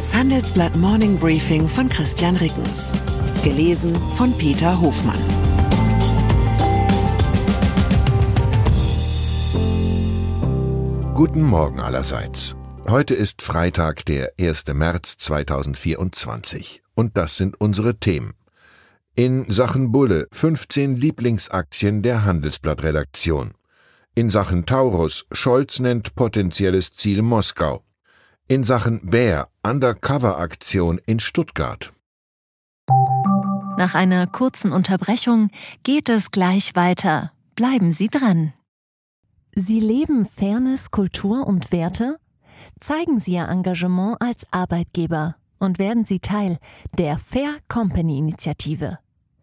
Das Handelsblatt Morning Briefing von Christian Rickens. Gelesen von Peter Hofmann. Guten Morgen allerseits. Heute ist Freitag, der 1. März 2024. Und das sind unsere Themen. In Sachen Bulle 15 Lieblingsaktien der Handelsblattredaktion. In Sachen Taurus Scholz nennt potenzielles Ziel Moskau in Sachen Bär Undercover-Aktion in Stuttgart. Nach einer kurzen Unterbrechung geht es gleich weiter. Bleiben Sie dran. Sie leben Fairness, Kultur und Werte? Zeigen Sie Ihr Engagement als Arbeitgeber und werden Sie Teil der Fair Company Initiative.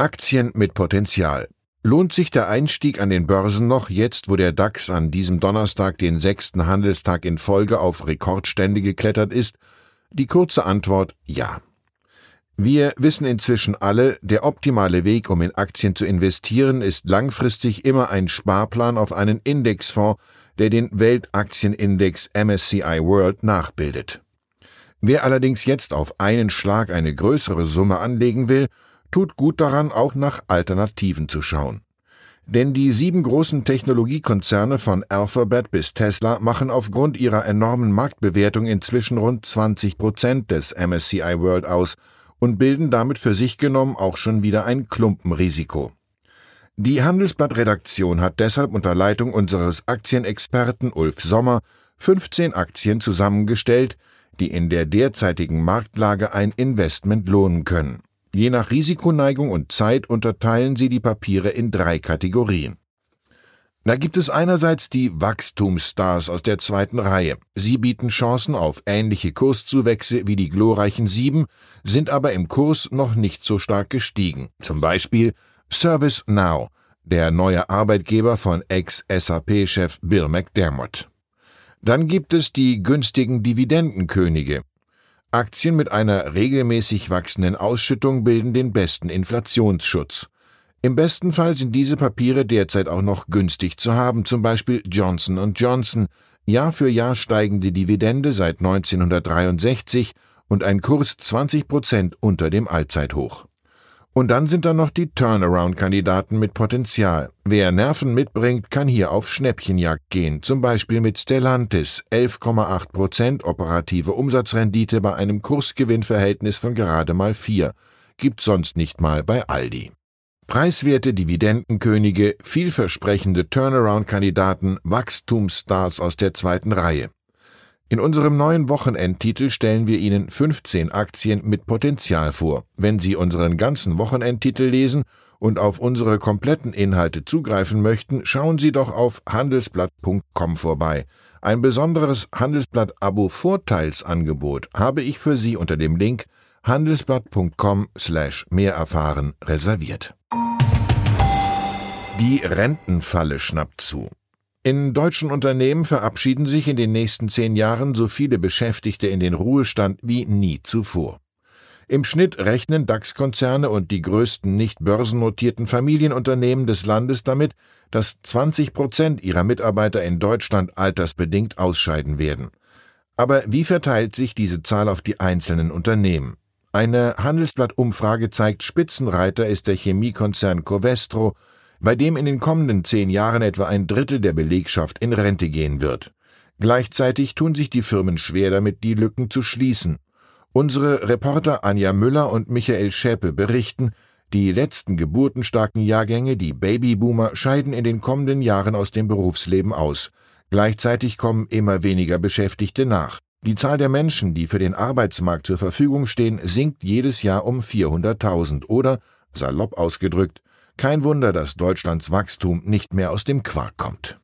Aktien mit Potenzial. Lohnt sich der Einstieg an den Börsen noch, jetzt wo der DAX an diesem Donnerstag den sechsten Handelstag in Folge auf Rekordstände geklettert ist? Die kurze Antwort ja. Wir wissen inzwischen alle, der optimale Weg, um in Aktien zu investieren, ist langfristig immer ein Sparplan auf einen Indexfonds, der den Weltaktienindex MSCI World nachbildet. Wer allerdings jetzt auf einen Schlag eine größere Summe anlegen will, tut gut daran, auch nach Alternativen zu schauen. Denn die sieben großen Technologiekonzerne von Alphabet bis Tesla machen aufgrund ihrer enormen Marktbewertung inzwischen rund 20 Prozent des MSCI World aus und bilden damit für sich genommen auch schon wieder ein Klumpenrisiko. Die Handelsblatt-Redaktion hat deshalb unter Leitung unseres Aktienexperten Ulf Sommer 15 Aktien zusammengestellt, die in der derzeitigen Marktlage ein Investment lohnen können. Je nach Risikoneigung und Zeit unterteilen sie die Papiere in drei Kategorien. Da gibt es einerseits die Wachstumsstars aus der zweiten Reihe. Sie bieten Chancen auf ähnliche Kurszuwächse wie die glorreichen Sieben, sind aber im Kurs noch nicht so stark gestiegen. Zum Beispiel ServiceNow, der neue Arbeitgeber von Ex-SAP-Chef Bill McDermott. Dann gibt es die günstigen Dividendenkönige. Aktien mit einer regelmäßig wachsenden Ausschüttung bilden den besten Inflationsschutz. Im besten Fall sind diese Papiere derzeit auch noch günstig zu haben, zum Beispiel Johnson Johnson, Jahr für Jahr steigende Dividende seit 1963 und ein Kurs 20 Prozent unter dem Allzeithoch. Und dann sind da noch die Turnaround-Kandidaten mit Potenzial. Wer Nerven mitbringt, kann hier auf Schnäppchenjagd gehen, zum Beispiel mit Stellantis, 11,8 Prozent operative Umsatzrendite bei einem Kursgewinnverhältnis von gerade mal 4. Gibt sonst nicht mal bei Aldi. Preiswerte Dividendenkönige, vielversprechende Turnaround-Kandidaten, Wachstumsstars aus der zweiten Reihe. In unserem neuen Wochenendtitel stellen wir Ihnen 15 Aktien mit Potenzial vor. Wenn Sie unseren ganzen Wochenendtitel lesen und auf unsere kompletten Inhalte zugreifen möchten, schauen Sie doch auf handelsblatt.com vorbei. Ein besonderes Handelsblatt-Abo-Vorteilsangebot habe ich für Sie unter dem Link handelsblatt.com slash mehr erfahren reserviert. Die Rentenfalle schnappt zu. In deutschen Unternehmen verabschieden sich in den nächsten zehn Jahren so viele Beschäftigte in den Ruhestand wie nie zuvor. Im Schnitt rechnen DAX-Konzerne und die größten nicht börsennotierten Familienunternehmen des Landes damit, dass 20 Prozent ihrer Mitarbeiter in Deutschland altersbedingt ausscheiden werden. Aber wie verteilt sich diese Zahl auf die einzelnen Unternehmen? Eine Handelsblatt-Umfrage zeigt, Spitzenreiter ist der Chemiekonzern Covestro bei dem in den kommenden zehn Jahren etwa ein Drittel der Belegschaft in Rente gehen wird. Gleichzeitig tun sich die Firmen schwer damit, die Lücken zu schließen. Unsere Reporter Anja Müller und Michael Schäpe berichten, die letzten geburtenstarken Jahrgänge, die Babyboomer, scheiden in den kommenden Jahren aus dem Berufsleben aus. Gleichzeitig kommen immer weniger Beschäftigte nach. Die Zahl der Menschen, die für den Arbeitsmarkt zur Verfügung stehen, sinkt jedes Jahr um 400.000 oder, salopp ausgedrückt, kein Wunder, dass Deutschlands Wachstum nicht mehr aus dem Quark kommt.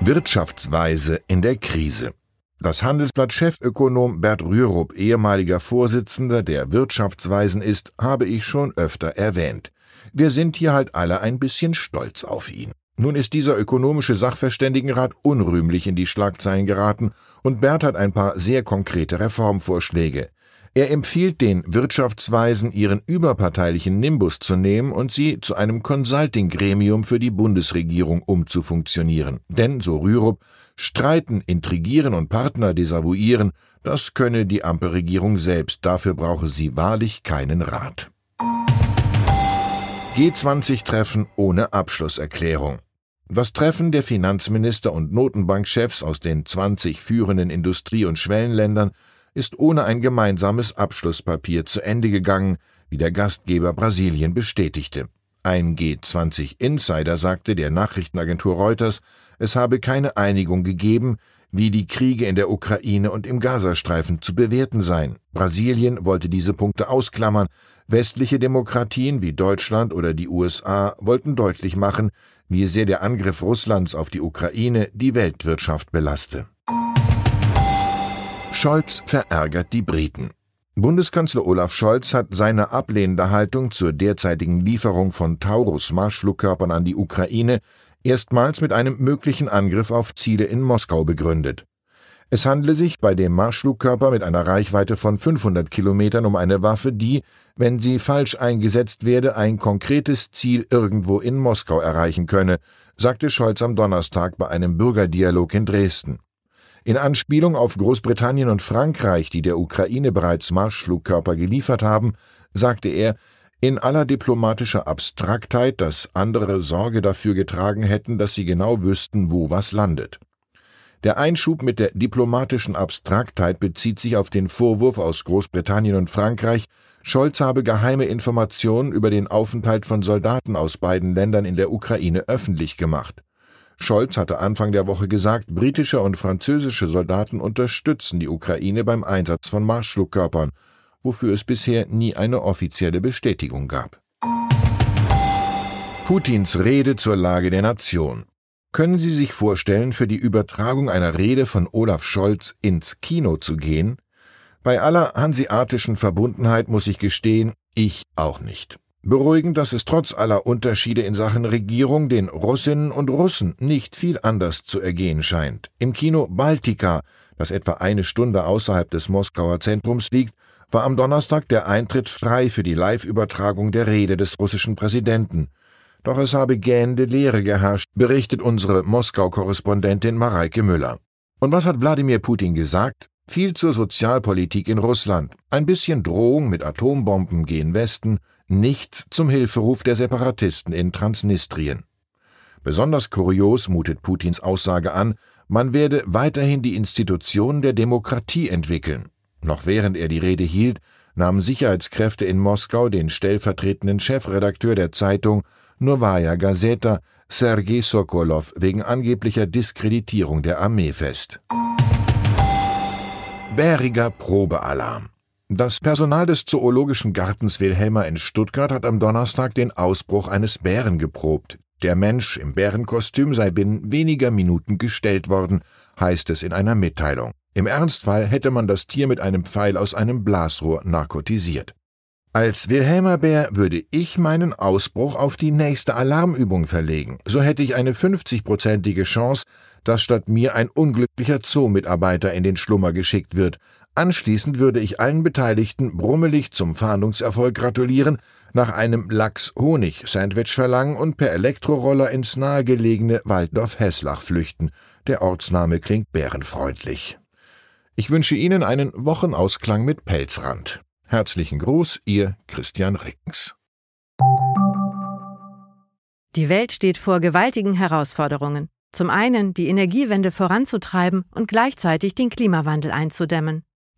Wirtschaftsweise in der Krise. Das Handelsblatt-Chefökonom Bert Rürup, ehemaliger Vorsitzender der Wirtschaftsweisen ist, habe ich schon öfter erwähnt. Wir sind hier halt alle ein bisschen stolz auf ihn. Nun ist dieser ökonomische Sachverständigenrat unrühmlich in die Schlagzeilen geraten und Bert hat ein paar sehr konkrete Reformvorschläge. Er empfiehlt den Wirtschaftsweisen, ihren überparteilichen Nimbus zu nehmen und sie zu einem Consulting-Gremium für die Bundesregierung umzufunktionieren. Denn, so Rürup, Streiten, Intrigieren und Partner desavouieren, das könne die Ampelregierung selbst, dafür brauche sie wahrlich keinen Rat. G20-Treffen ohne Abschlusserklärung. Das Treffen der Finanzminister und Notenbankchefs aus den 20 führenden Industrie- und Schwellenländern ist ohne ein gemeinsames Abschlusspapier zu Ende gegangen, wie der Gastgeber Brasilien bestätigte. Ein G20-Insider sagte der Nachrichtenagentur Reuters, es habe keine Einigung gegeben, wie die Kriege in der Ukraine und im Gazastreifen zu bewerten seien. Brasilien wollte diese Punkte ausklammern, westliche Demokratien wie Deutschland oder die USA wollten deutlich machen, wie sehr der Angriff Russlands auf die Ukraine die Weltwirtschaft belaste. Scholz verärgert die Briten. Bundeskanzler Olaf Scholz hat seine ablehnende Haltung zur derzeitigen Lieferung von Taurus-Marschflugkörpern an die Ukraine erstmals mit einem möglichen Angriff auf Ziele in Moskau begründet. Es handle sich bei dem Marschflugkörper mit einer Reichweite von 500 Kilometern um eine Waffe, die, wenn sie falsch eingesetzt werde, ein konkretes Ziel irgendwo in Moskau erreichen könne, sagte Scholz am Donnerstag bei einem Bürgerdialog in Dresden. In Anspielung auf Großbritannien und Frankreich, die der Ukraine bereits Marschflugkörper geliefert haben, sagte er, in aller diplomatischer Abstraktheit, dass andere Sorge dafür getragen hätten, dass sie genau wüssten, wo was landet. Der Einschub mit der diplomatischen Abstraktheit bezieht sich auf den Vorwurf aus Großbritannien und Frankreich, Scholz habe geheime Informationen über den Aufenthalt von Soldaten aus beiden Ländern in der Ukraine öffentlich gemacht. Scholz hatte Anfang der Woche gesagt, britische und französische Soldaten unterstützen die Ukraine beim Einsatz von Marschflugkörpern, wofür es bisher nie eine offizielle Bestätigung gab. Putins Rede zur Lage der Nation. Können Sie sich vorstellen, für die Übertragung einer Rede von Olaf Scholz ins Kino zu gehen? Bei aller hanseatischen Verbundenheit muss ich gestehen, ich auch nicht. Beruhigend, dass es trotz aller Unterschiede in Sachen Regierung den Russinnen und Russen nicht viel anders zu ergehen scheint. Im Kino Baltica, das etwa eine Stunde außerhalb des Moskauer Zentrums liegt, war am Donnerstag der Eintritt frei für die Live-Übertragung der Rede des russischen Präsidenten. Doch es habe gähnende Leere geherrscht, berichtet unsere Moskau-Korrespondentin Mareike Müller. Und was hat Wladimir Putin gesagt? Viel zur Sozialpolitik in Russland, ein bisschen Drohung mit Atombomben gehen Westen, nichts zum Hilferuf der Separatisten in Transnistrien. Besonders kurios mutet Putins Aussage an, man werde weiterhin die Institutionen der Demokratie entwickeln. Noch während er die Rede hielt, nahmen Sicherheitskräfte in Moskau den stellvertretenden Chefredakteur der Zeitung Novaya Gazeta, Sergei Sokolov, wegen angeblicher Diskreditierung der Armee fest. Bäriger Probealarm. Das Personal des Zoologischen Gartens Wilhelma in Stuttgart hat am Donnerstag den Ausbruch eines Bären geprobt. Der Mensch im Bärenkostüm sei binnen weniger Minuten gestellt worden, heißt es in einer Mitteilung. Im Ernstfall hätte man das Tier mit einem Pfeil aus einem Blasrohr narkotisiert. Als Wilhelma Bär würde ich meinen Ausbruch auf die nächste Alarmübung verlegen. So hätte ich eine 50-prozentige Chance, dass statt mir ein unglücklicher Zoomitarbeiter in den Schlummer geschickt wird, Anschließend würde ich allen Beteiligten brummelig zum Fahndungserfolg gratulieren, nach einem Lachs-Honig-Sandwich verlangen und per Elektroroller ins nahegelegene Walddorf-Heslach flüchten. Der Ortsname klingt bärenfreundlich. Ich wünsche Ihnen einen Wochenausklang mit Pelzrand. Herzlichen Gruß, Ihr Christian Rickens. Die Welt steht vor gewaltigen Herausforderungen. Zum einen die Energiewende voranzutreiben und gleichzeitig den Klimawandel einzudämmen.